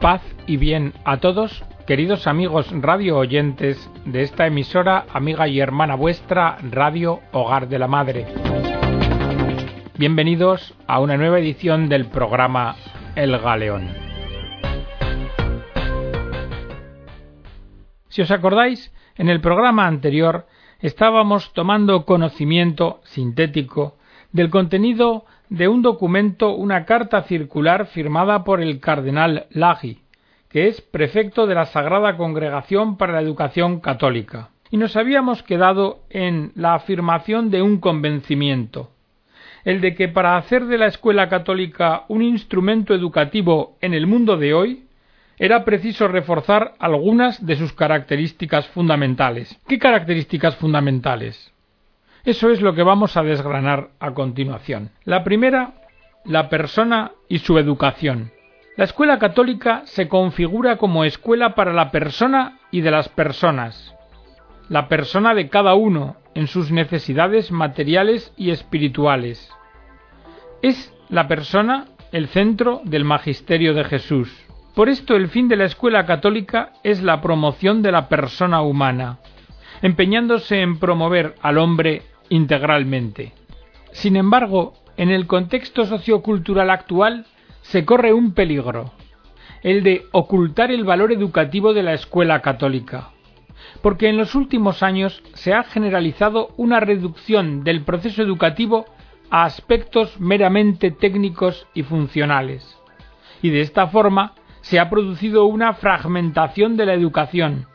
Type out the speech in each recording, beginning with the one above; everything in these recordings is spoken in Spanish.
Paz y bien a todos, queridos amigos radio oyentes de esta emisora, amiga y hermana vuestra, Radio Hogar de la Madre. Bienvenidos a una nueva edición del programa El Galeón. Si os acordáis, en el programa anterior estábamos tomando conocimiento sintético del contenido de un documento, una carta circular firmada por el cardenal Laghi, que es prefecto de la Sagrada Congregación para la Educación Católica. Y nos habíamos quedado en la afirmación de un convencimiento, el de que para hacer de la escuela católica un instrumento educativo en el mundo de hoy, era preciso reforzar algunas de sus características fundamentales. ¿Qué características fundamentales? Eso es lo que vamos a desgranar a continuación. La primera, la persona y su educación. La escuela católica se configura como escuela para la persona y de las personas. La persona de cada uno en sus necesidades materiales y espirituales. Es la persona el centro del magisterio de Jesús. Por esto el fin de la escuela católica es la promoción de la persona humana, empeñándose en promover al hombre integralmente. Sin embargo, en el contexto sociocultural actual se corre un peligro, el de ocultar el valor educativo de la escuela católica, porque en los últimos años se ha generalizado una reducción del proceso educativo a aspectos meramente técnicos y funcionales, y de esta forma se ha producido una fragmentación de la educación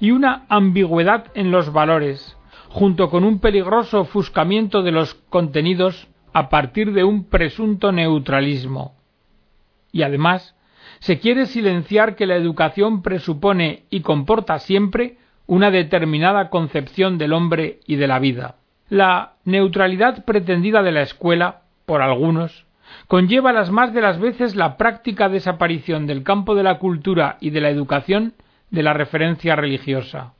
y una ambigüedad en los valores, junto con un peligroso ofuscamiento de los contenidos a partir de un presunto neutralismo. Y además, se quiere silenciar que la educación presupone y comporta siempre una determinada concepción del hombre y de la vida. La neutralidad pretendida de la escuela, por algunos, conlleva las más de las veces la práctica desaparición del campo de la cultura y de la educación de la referencia religiosa.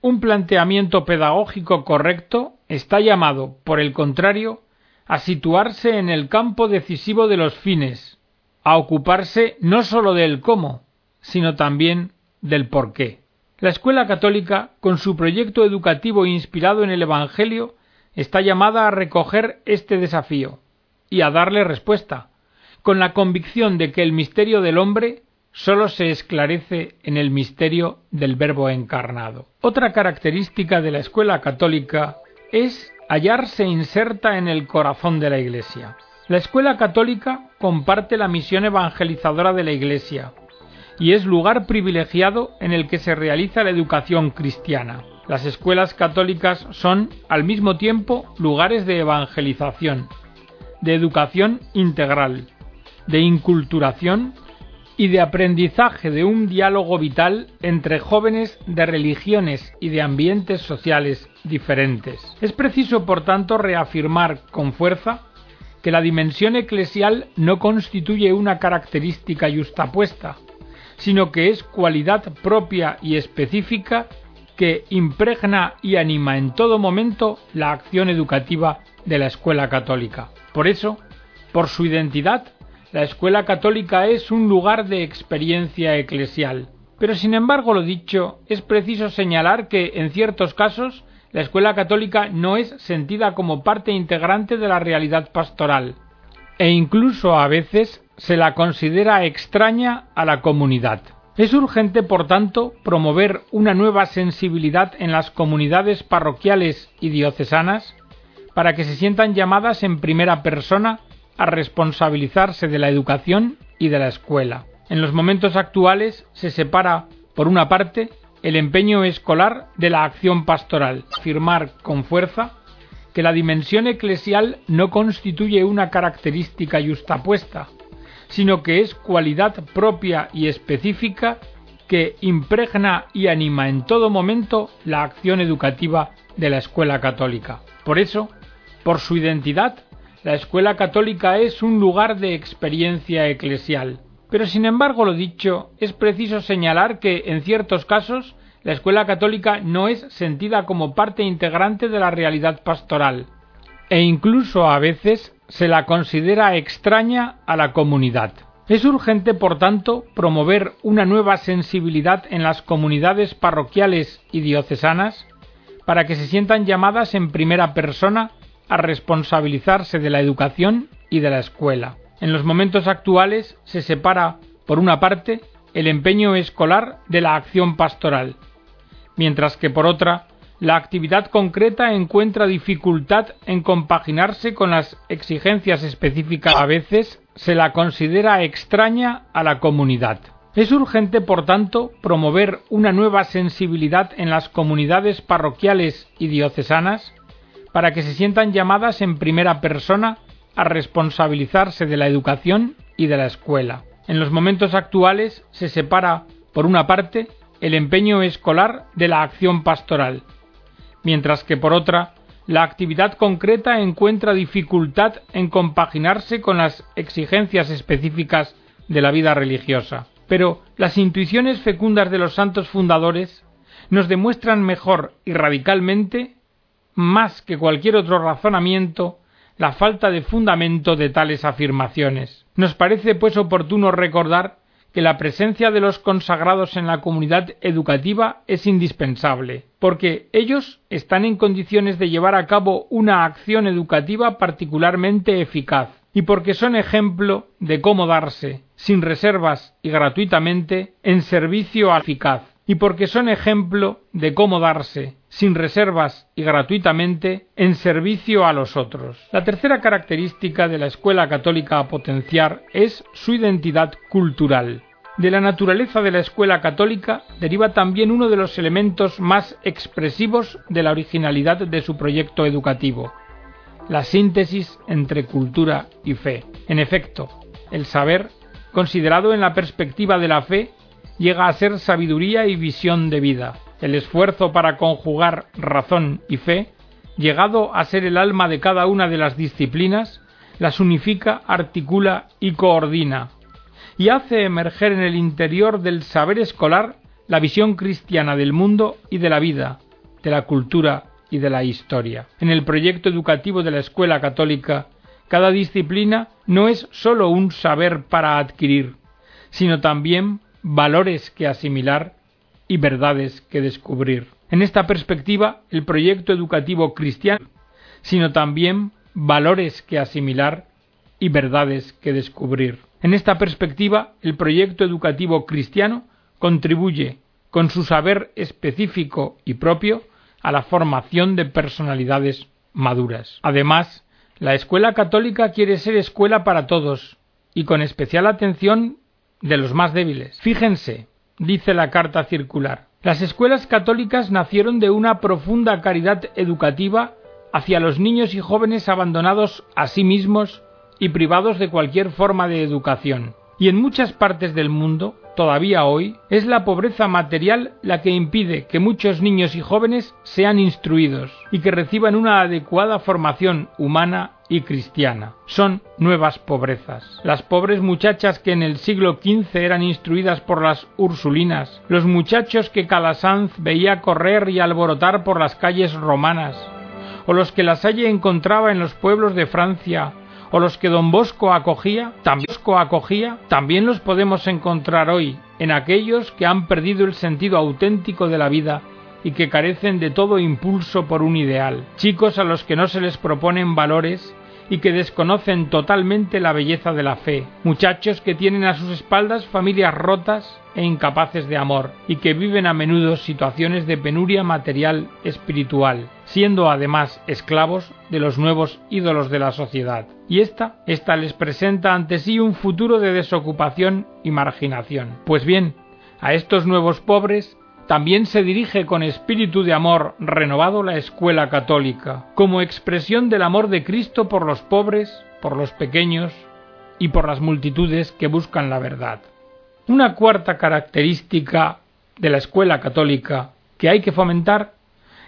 Un planteamiento pedagógico correcto está llamado, por el contrario, a situarse en el campo decisivo de los fines, a ocuparse no sólo del cómo, sino también del por qué. La escuela católica, con su proyecto educativo inspirado en el Evangelio, está llamada a recoger este desafío y a darle respuesta, con la convicción de que el misterio del hombre sólo se esclarece en el misterio del Verbo encarnado. Otra característica de la escuela católica es hallarse inserta en el corazón de la Iglesia. La escuela católica comparte la misión evangelizadora de la Iglesia y es lugar privilegiado en el que se realiza la educación cristiana. Las escuelas católicas son al mismo tiempo lugares de evangelización, de educación integral, de inculturación y de aprendizaje de un diálogo vital entre jóvenes de religiones y de ambientes sociales diferentes. Es preciso, por tanto, reafirmar con fuerza que la dimensión eclesial no constituye una característica justapuesta, sino que es cualidad propia y específica que impregna y anima en todo momento la acción educativa de la escuela católica. Por eso, por su identidad, la escuela católica es un lugar de experiencia eclesial. Pero sin embargo, lo dicho, es preciso señalar que, en ciertos casos, la escuela católica no es sentida como parte integrante de la realidad pastoral, e incluso a veces se la considera extraña a la comunidad. Es urgente, por tanto, promover una nueva sensibilidad en las comunidades parroquiales y diocesanas para que se sientan llamadas en primera persona a responsabilizarse de la educación y de la escuela. En los momentos actuales se separa, por una parte, el empeño escolar de la acción pastoral, afirmar con fuerza que la dimensión eclesial no constituye una característica justapuesta, sino que es cualidad propia y específica que impregna y anima en todo momento la acción educativa de la escuela católica. Por eso, por su identidad, la escuela católica es un lugar de experiencia eclesial. Pero sin embargo, lo dicho, es preciso señalar que, en ciertos casos, la escuela católica no es sentida como parte integrante de la realidad pastoral, e incluso a veces se la considera extraña a la comunidad. Es urgente, por tanto, promover una nueva sensibilidad en las comunidades parroquiales y diocesanas para que se sientan llamadas en primera persona a responsabilizarse de la educación y de la escuela. En los momentos actuales se separa, por una parte, el empeño escolar de la acción pastoral, mientras que por otra, la actividad concreta encuentra dificultad en compaginarse con las exigencias específicas. A veces se la considera extraña a la comunidad. Es urgente, por tanto, promover una nueva sensibilidad en las comunidades parroquiales y diocesanas para que se sientan llamadas en primera persona a responsabilizarse de la educación y de la escuela. En los momentos actuales se separa, por una parte, el empeño escolar de la acción pastoral, mientras que por otra, la actividad concreta encuentra dificultad en compaginarse con las exigencias específicas de la vida religiosa. Pero las intuiciones fecundas de los santos fundadores nos demuestran mejor y radicalmente más que cualquier otro razonamiento la falta de fundamento de tales afirmaciones. Nos parece pues oportuno recordar que la presencia de los consagrados en la comunidad educativa es indispensable, porque ellos están en condiciones de llevar a cabo una acción educativa particularmente eficaz, y porque son ejemplo de cómo darse, sin reservas y gratuitamente, en servicio eficaz, y porque son ejemplo de cómo darse, sin reservas y gratuitamente, en servicio a los otros. La tercera característica de la escuela católica a potenciar es su identidad cultural. De la naturaleza de la escuela católica deriva también uno de los elementos más expresivos de la originalidad de su proyecto educativo, la síntesis entre cultura y fe. En efecto, el saber, considerado en la perspectiva de la fe, llega a ser sabiduría y visión de vida el esfuerzo para conjugar razón y fe, llegado a ser el alma de cada una de las disciplinas, las unifica, articula y coordina, y hace emerger en el interior del saber escolar la visión cristiana del mundo y de la vida, de la cultura y de la historia. En el proyecto educativo de la Escuela Católica, cada disciplina no es sólo un saber para adquirir, sino también valores que asimilar y verdades que descubrir. En esta perspectiva, el proyecto educativo cristiano, sino también valores que asimilar y verdades que descubrir. En esta perspectiva, el proyecto educativo cristiano contribuye, con su saber específico y propio, a la formación de personalidades maduras. Además, la escuela católica quiere ser escuela para todos, y con especial atención de los más débiles. Fíjense, dice la carta circular. Las escuelas católicas nacieron de una profunda caridad educativa hacia los niños y jóvenes abandonados a sí mismos y privados de cualquier forma de educación. Y en muchas partes del mundo, todavía hoy, es la pobreza material la que impide que muchos niños y jóvenes sean instruidos y que reciban una adecuada formación humana y cristiana. Son nuevas pobrezas. Las pobres muchachas que en el siglo XV eran instruidas por las Ursulinas, los muchachos que Calasanz veía correr y alborotar por las calles romanas, o los que la Salle encontraba en los pueblos de Francia, o los que don Bosco acogía, también, acogía, también los podemos encontrar hoy en aquellos que han perdido el sentido auténtico de la vida y que carecen de todo impulso por un ideal, chicos a los que no se les proponen valores y que desconocen totalmente la belleza de la fe, muchachos que tienen a sus espaldas familias rotas e incapaces de amor, y que viven a menudo situaciones de penuria material espiritual, siendo además esclavos de los nuevos ídolos de la sociedad. Y esta, esta les presenta ante sí un futuro de desocupación y marginación. Pues bien, a estos nuevos pobres también se dirige con espíritu de amor renovado la escuela católica, como expresión del amor de Cristo por los pobres, por los pequeños y por las multitudes que buscan la verdad. Una cuarta característica de la escuela católica que hay que fomentar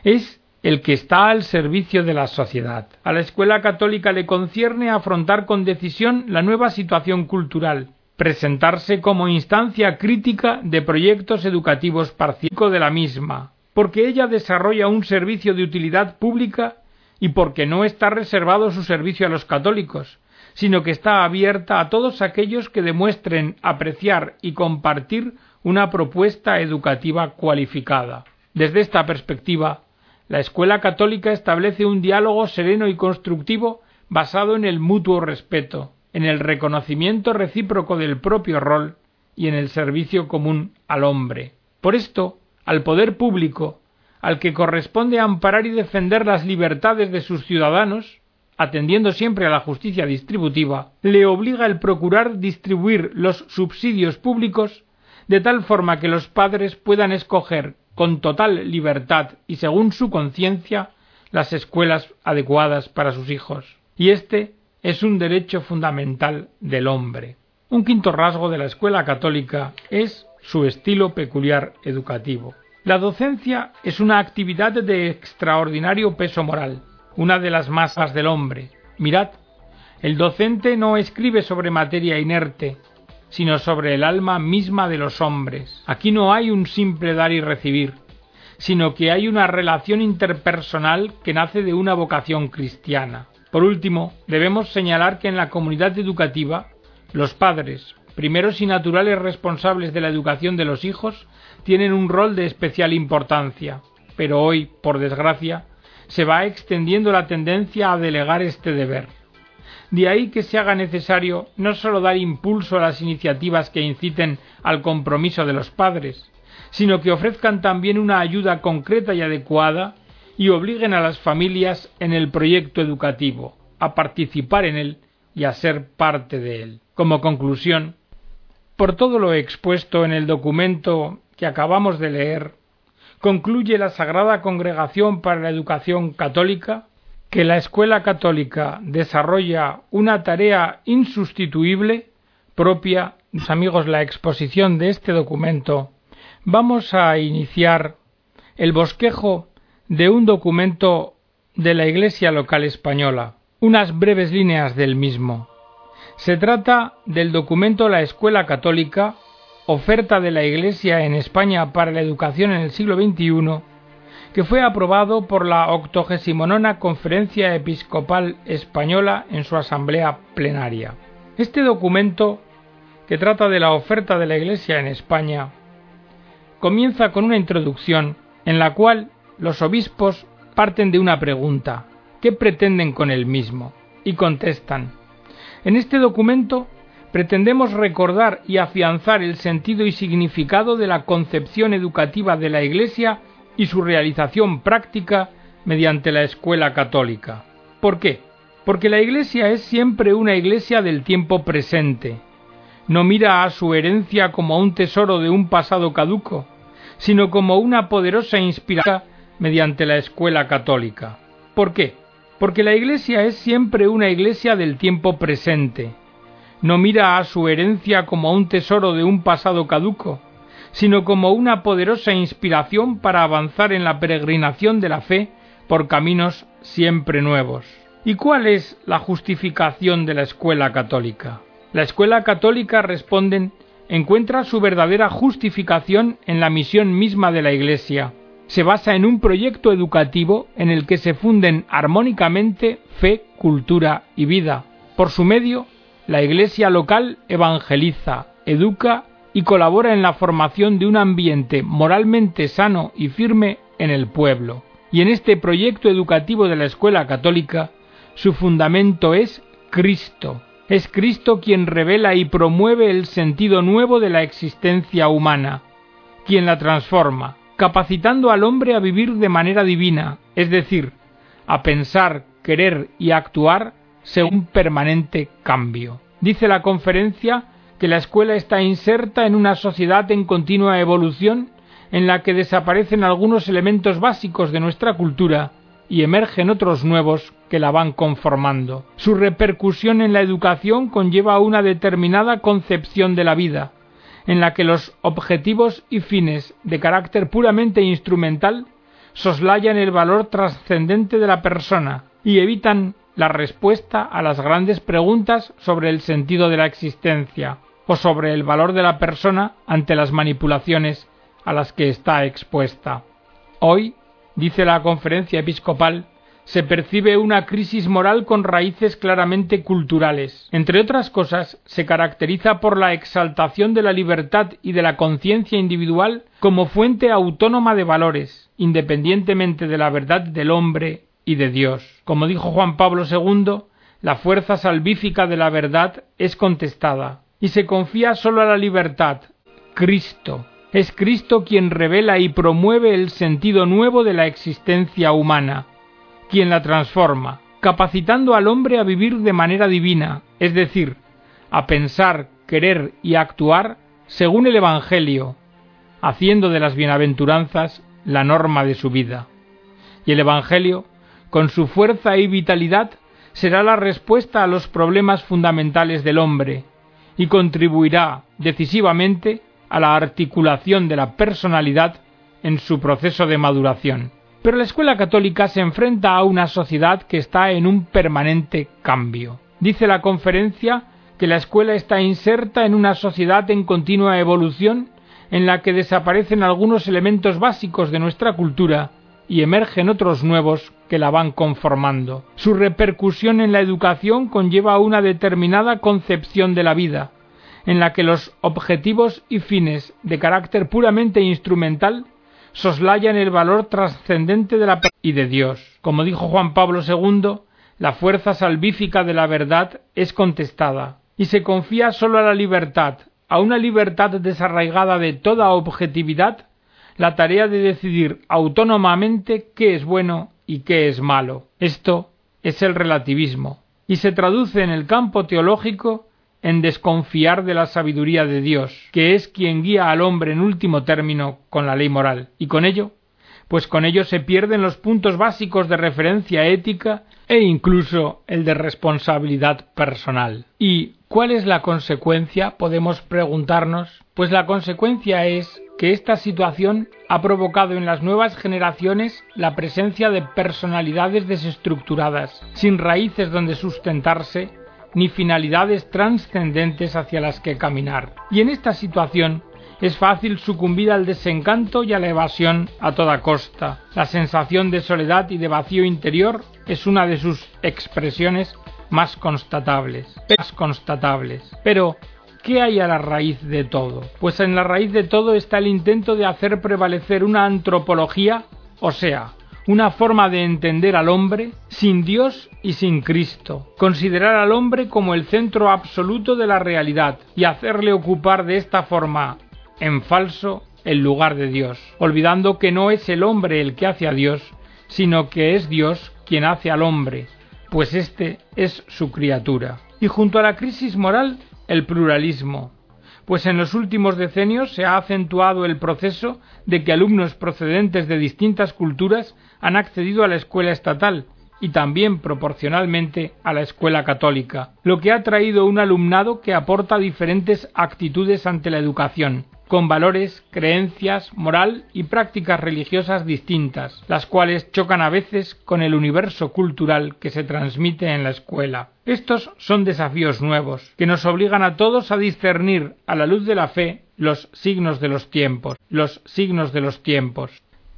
es el que está al servicio de la sociedad. A la escuela católica le concierne afrontar con decisión la nueva situación cultural, presentarse como instancia crítica de proyectos educativos parciales de la misma, porque ella desarrolla un servicio de utilidad pública y porque no está reservado su servicio a los católicos, sino que está abierta a todos aquellos que demuestren apreciar y compartir una propuesta educativa cualificada. Desde esta perspectiva, la escuela católica establece un diálogo sereno y constructivo basado en el mutuo respeto, en el reconocimiento recíproco del propio rol y en el servicio común al hombre. Por esto, al poder público, al que corresponde amparar y defender las libertades de sus ciudadanos, atendiendo siempre a la justicia distributiva, le obliga el procurar distribuir los subsidios públicos de tal forma que los padres puedan escoger con total libertad y según su conciencia las escuelas adecuadas para sus hijos. Y este es un derecho fundamental del hombre. Un quinto rasgo de la escuela católica es su estilo peculiar educativo. La docencia es una actividad de extraordinario peso moral, una de las masas del hombre. Mirad, el docente no escribe sobre materia inerte, sino sobre el alma misma de los hombres. Aquí no hay un simple dar y recibir, sino que hay una relación interpersonal que nace de una vocación cristiana. Por último, debemos señalar que en la comunidad educativa, los padres, primeros y naturales responsables de la educación de los hijos, tienen un rol de especial importancia. Pero hoy, por desgracia, se va extendiendo la tendencia a delegar este deber. De ahí que se haga necesario no sólo dar impulso a las iniciativas que inciten al compromiso de los padres, sino que ofrezcan también una ayuda concreta y adecuada y obliguen a las familias en el proyecto educativo, a participar en él y a ser parte de él. Como conclusión, por todo lo expuesto en el documento que acabamos de leer, concluye la Sagrada Congregación para la Educación Católica que la Escuela Católica desarrolla una tarea insustituible propia, mis amigos, la exposición de este documento, vamos a iniciar el bosquejo de un documento de la Iglesia local española, unas breves líneas del mismo. Se trata del documento La Escuela Católica, oferta de la Iglesia en España para la educación en el siglo XXI, que fue aprobado por la 89 Conferencia Episcopal Española en su asamblea plenaria. Este documento, que trata de la oferta de la Iglesia en España, comienza con una introducción en la cual los obispos parten de una pregunta ¿qué pretenden con el mismo? y contestan En este documento pretendemos recordar y afianzar el sentido y significado de la concepción educativa de la Iglesia y su realización práctica mediante la escuela católica. ¿Por qué? Porque la Iglesia es siempre una Iglesia del tiempo presente. No mira a su herencia como a un tesoro de un pasado caduco, sino como una poderosa inspiración mediante la escuela católica. ¿Por qué? Porque la Iglesia es siempre una Iglesia del tiempo presente. No mira a su herencia como a un tesoro de un pasado caduco, sino como una poderosa inspiración para avanzar en la peregrinación de la fe por caminos siempre nuevos. ¿Y cuál es la justificación de la escuela católica? La escuela católica, responden, encuentra su verdadera justificación en la misión misma de la Iglesia. Se basa en un proyecto educativo en el que se funden armónicamente fe, cultura y vida. Por su medio, la Iglesia local evangeliza, educa y colabora en la formación de un ambiente moralmente sano y firme en el pueblo. Y en este proyecto educativo de la escuela católica, su fundamento es Cristo. Es Cristo quien revela y promueve el sentido nuevo de la existencia humana, quien la transforma, capacitando al hombre a vivir de manera divina, es decir, a pensar, querer y actuar según permanente cambio. Dice la conferencia que la escuela está inserta en una sociedad en continua evolución en la que desaparecen algunos elementos básicos de nuestra cultura y emergen otros nuevos que la van conformando. Su repercusión en la educación conlleva una determinada concepción de la vida, en la que los objetivos y fines de carácter puramente instrumental soslayan el valor trascendente de la persona y evitan la respuesta a las grandes preguntas sobre el sentido de la existencia o sobre el valor de la persona ante las manipulaciones a las que está expuesta. Hoy, dice la conferencia episcopal, se percibe una crisis moral con raíces claramente culturales. Entre otras cosas, se caracteriza por la exaltación de la libertad y de la conciencia individual como fuente autónoma de valores, independientemente de la verdad del hombre y de Dios. Como dijo Juan Pablo II, la fuerza salvífica de la verdad es contestada, y se confía sólo a la libertad, Cristo. Es Cristo quien revela y promueve el sentido nuevo de la existencia humana, quien la transforma, capacitando al hombre a vivir de manera divina, es decir, a pensar, querer y actuar según el Evangelio, haciendo de las bienaventuranzas la norma de su vida. Y el Evangelio, con su fuerza y vitalidad, será la respuesta a los problemas fundamentales del hombre y contribuirá decisivamente a la articulación de la personalidad en su proceso de maduración. Pero la escuela católica se enfrenta a una sociedad que está en un permanente cambio. Dice la conferencia que la escuela está inserta en una sociedad en continua evolución en la que desaparecen algunos elementos básicos de nuestra cultura y emergen otros nuevos que la van conformando. Su repercusión en la educación conlleva una determinada concepción de la vida, en la que los objetivos y fines de carácter puramente instrumental soslayan el valor trascendente de la y de Dios. Como dijo Juan Pablo II, la fuerza salvífica de la verdad es contestada, y se confía sólo a la libertad, a una libertad desarraigada de toda objetividad, la tarea de decidir autónomamente qué es bueno y qué es malo. Esto es el relativismo, y se traduce en el campo teológico en desconfiar de la sabiduría de Dios, que es quien guía al hombre en último término con la ley moral, y con ello, pues con ello se pierden los puntos básicos de referencia ética e incluso el de responsabilidad personal. ¿Y cuál es la consecuencia? Podemos preguntarnos. Pues la consecuencia es que esta situación ha provocado en las nuevas generaciones la presencia de personalidades desestructuradas, sin raíces donde sustentarse ni finalidades trascendentes hacia las que caminar. Y en esta situación es fácil sucumbir al desencanto y a la evasión a toda costa. La sensación de soledad y de vacío interior es una de sus expresiones más constatables. Más constatables. Pero, ¿qué hay a la raíz de todo? Pues en la raíz de todo está el intento de hacer prevalecer una antropología, o sea, una forma de entender al hombre sin Dios y sin Cristo, considerar al hombre como el centro absoluto de la realidad y hacerle ocupar de esta forma en falso el lugar de Dios, olvidando que no es el hombre el que hace a Dios, sino que es Dios quien hace al hombre, pues éste es su criatura. Y junto a la crisis moral, el pluralismo, pues en los últimos decenios se ha acentuado el proceso de que alumnos procedentes de distintas culturas han accedido a la escuela estatal y también proporcionalmente a la escuela católica, lo que ha traído un alumnado que aporta diferentes actitudes ante la educación, con valores, creencias, moral y prácticas religiosas distintas, las cuales chocan a veces con el universo cultural que se transmite en la escuela. Estos son desafíos nuevos, que nos obligan a todos a discernir a la luz de la fe los signos de los tiempos, los signos de los tiempos.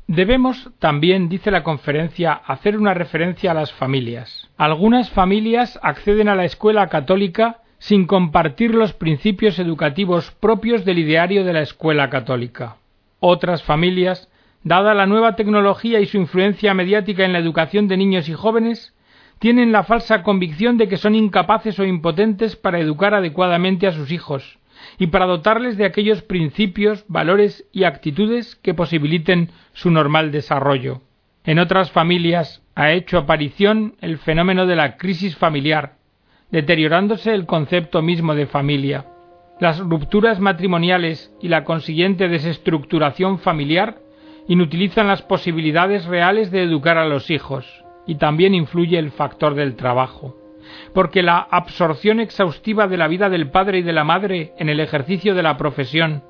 Debemos también, dice la conferencia, hacer una referencia a las familias. Algunas familias acceden a la escuela católica sin compartir los principios educativos propios del ideario de la escuela católica. Otras familias, dada la nueva tecnología y su influencia mediática en la educación de niños y jóvenes, tienen la falsa convicción de que son incapaces o impotentes para educar adecuadamente a sus hijos, y para dotarles de aquellos principios, valores y actitudes que posibiliten su normal desarrollo. En otras familias ha hecho aparición el fenómeno de la crisis familiar, deteriorándose el concepto mismo de familia. Las rupturas matrimoniales y la consiguiente desestructuración familiar inutilizan las posibilidades reales de educar a los hijos, y también influye el factor del trabajo porque la absorción exhaustiva de la vida del padre y de la madre en el ejercicio de la profesión,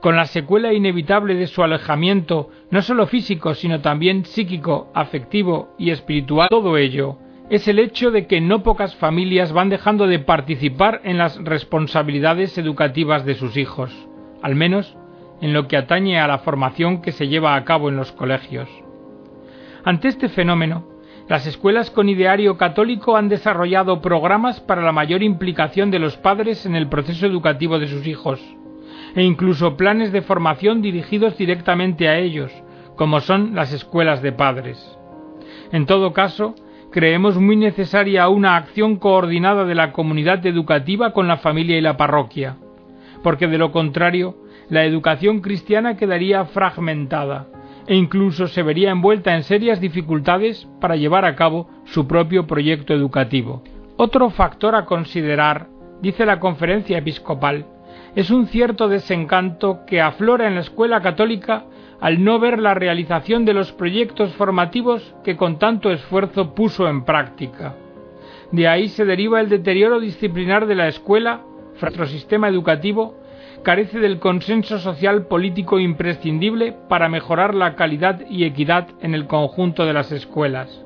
con la secuela inevitable de su alejamiento, no solo físico, sino también psíquico, afectivo y espiritual, todo ello es el hecho de que no pocas familias van dejando de participar en las responsabilidades educativas de sus hijos, al menos en lo que atañe a la formación que se lleva a cabo en los colegios. Ante este fenómeno, Las escuelas con ideario católico han desarrollado programas para la mayor implicación de los padres en el proceso educativo de sus hijos, e incluso planes de formación dirigidos directamente a ellos, como son las escuelas de padres. En todo caso, creemos muy necesaria una acción coordinada de la comunidad educativa con la familia y la parroquia, porque de lo contrario, la educación cristiana quedaría fragmentada e incluso se vería envuelta en serias dificultades para llevar a cabo su propio proyecto educativo. Otro factor a considerar, dice la conferencia episcopal, es un cierto desencanto que aflora en la escuela católica al no ver la realización de los proyectos formativos que con tanto esfuerzo puso en práctica. De ahí se deriva el deterioro disciplinar de la escuela, nuestro sistema educativo, carece del consenso social político imprescindible para mejorar la calidad y equidad en el conjunto de las escuelas.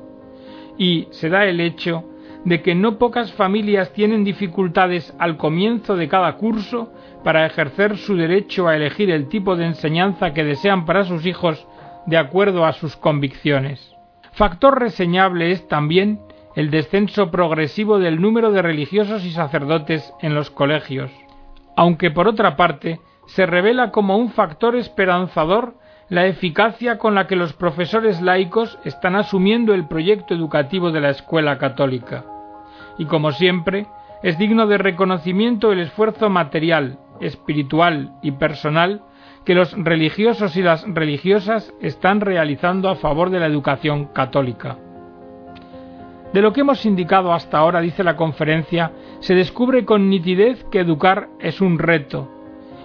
Y se da el hecho de que no pocas familias tienen dificultades al comienzo de cada curso para ejercer su derecho a elegir el tipo de enseñanza que desean para sus hijos de acuerdo a sus convicciones. Factor reseñable es también el descenso progresivo del número de religiosos y sacerdotes en los colegios, aunque por otra parte se revela como un factor esperanzador la eficacia con la que los profesores laicos están asumiendo el proyecto educativo de la escuela católica. Y como siempre, es digno de reconocimiento el esfuerzo material, espiritual y personal que los religiosos y las religiosas están realizando a favor de la educación católica. De lo que hemos indicado hasta ahora, dice la conferencia, se descubre con nitidez que educar es un reto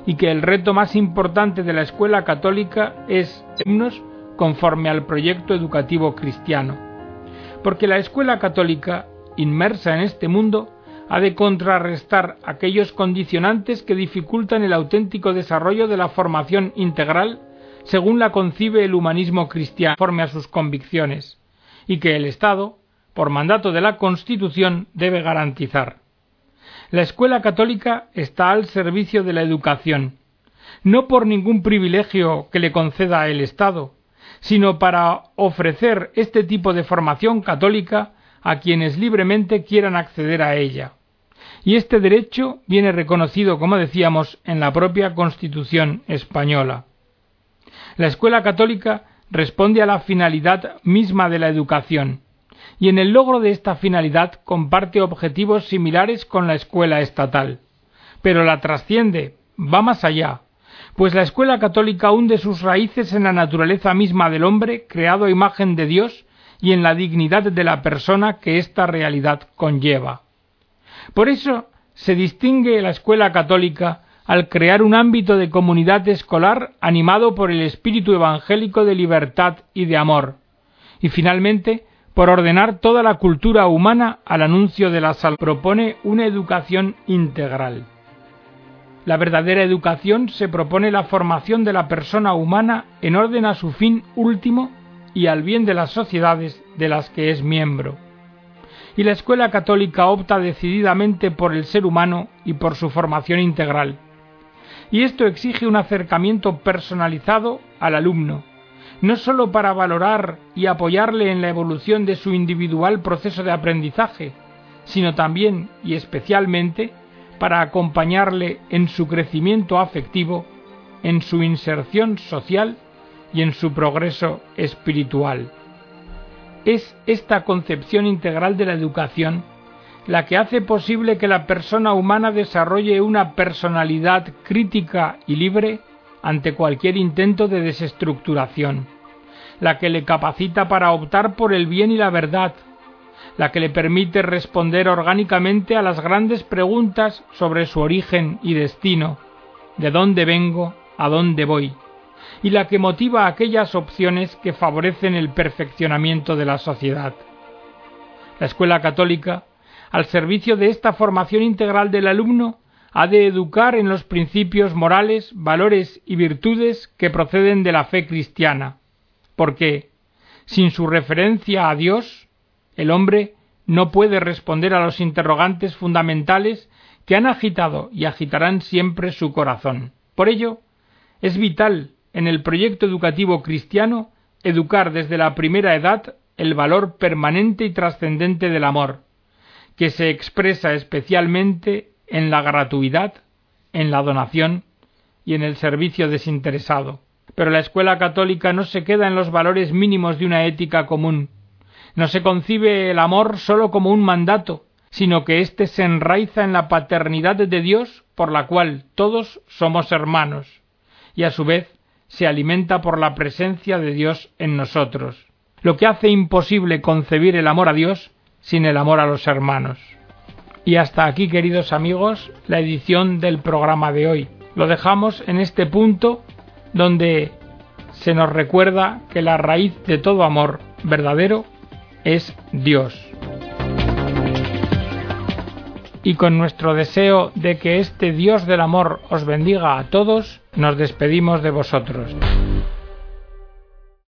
y que el reto más importante de la escuela católica es himnos conforme al proyecto educativo cristiano. Porque la escuela católica, inmersa en este mundo, ha de contrarrestar aquellos condicionantes que dificultan el auténtico desarrollo de la formación integral según la concibe el humanismo cristiano conforme a sus convicciones, y que el Estado, por mandato de la Constitución, debe garantizar. La escuela católica está al servicio de la educación, no por ningún privilegio que le conceda el Estado, sino para ofrecer este tipo de formación católica a quienes libremente quieran acceder a ella y este derecho viene reconocido, como decíamos, en la propia Constitución española. La escuela católica responde a la finalidad misma de la educación, y en el logro de esta finalidad comparte objetivos similares con la escuela estatal. Pero la trasciende, va más allá, pues la escuela católica hunde sus raíces en la naturaleza misma del hombre, creado a imagen de Dios, y en la dignidad de la persona que esta realidad conlleva. Por eso se distingue la escuela católica al crear un ámbito de comunidad escolar animado por el espíritu evangélico de libertad y de amor, y finalmente por ordenar toda la cultura humana al anuncio de la salud. Propone una educación integral. La verdadera educación se propone la formación de la persona humana en orden a su fin último y al bien de las sociedades de las que es miembro y la escuela católica opta decididamente por el ser humano y por su formación integral. Y esto exige un acercamiento personalizado al alumno, no sólo para valorar y apoyarle en la evolución de su individual proceso de aprendizaje, sino también y especialmente para acompañarle en su crecimiento afectivo, en su inserción social y en su progreso espiritual. Es esta concepción integral de la educación la que hace posible que la persona humana desarrolle una personalidad crítica y libre ante cualquier intento de desestructuración, la que le capacita para optar por el bien y la verdad, la que le permite responder orgánicamente a las grandes preguntas sobre su origen y destino, de dónde vengo, a dónde voy y la que motiva aquellas opciones que favorecen el perfeccionamiento de la sociedad. La escuela católica, al servicio de esta formación integral del alumno, ha de educar en los principios morales, valores y virtudes que proceden de la fe cristiana, porque, sin su referencia a Dios, el hombre no puede responder a los interrogantes fundamentales que han agitado y agitarán siempre su corazón. Por ello, es vital en el proyecto educativo cristiano educar desde la primera edad el valor permanente y trascendente del amor, que se expresa especialmente en la gratuidad, en la donación y en el servicio desinteresado. Pero la escuela católica no se queda en los valores mínimos de una ética común. No se concibe el amor sólo como un mandato, sino que éste se enraiza en la paternidad de Dios por la cual todos somos hermanos, y a su vez se alimenta por la presencia de Dios en nosotros, lo que hace imposible concebir el amor a Dios sin el amor a los hermanos. Y hasta aquí, queridos amigos, la edición del programa de hoy. Lo dejamos en este punto donde se nos recuerda que la raíz de todo amor verdadero es Dios. Y con nuestro deseo de que este Dios del amor os bendiga a todos, nos despedimos de vosotros.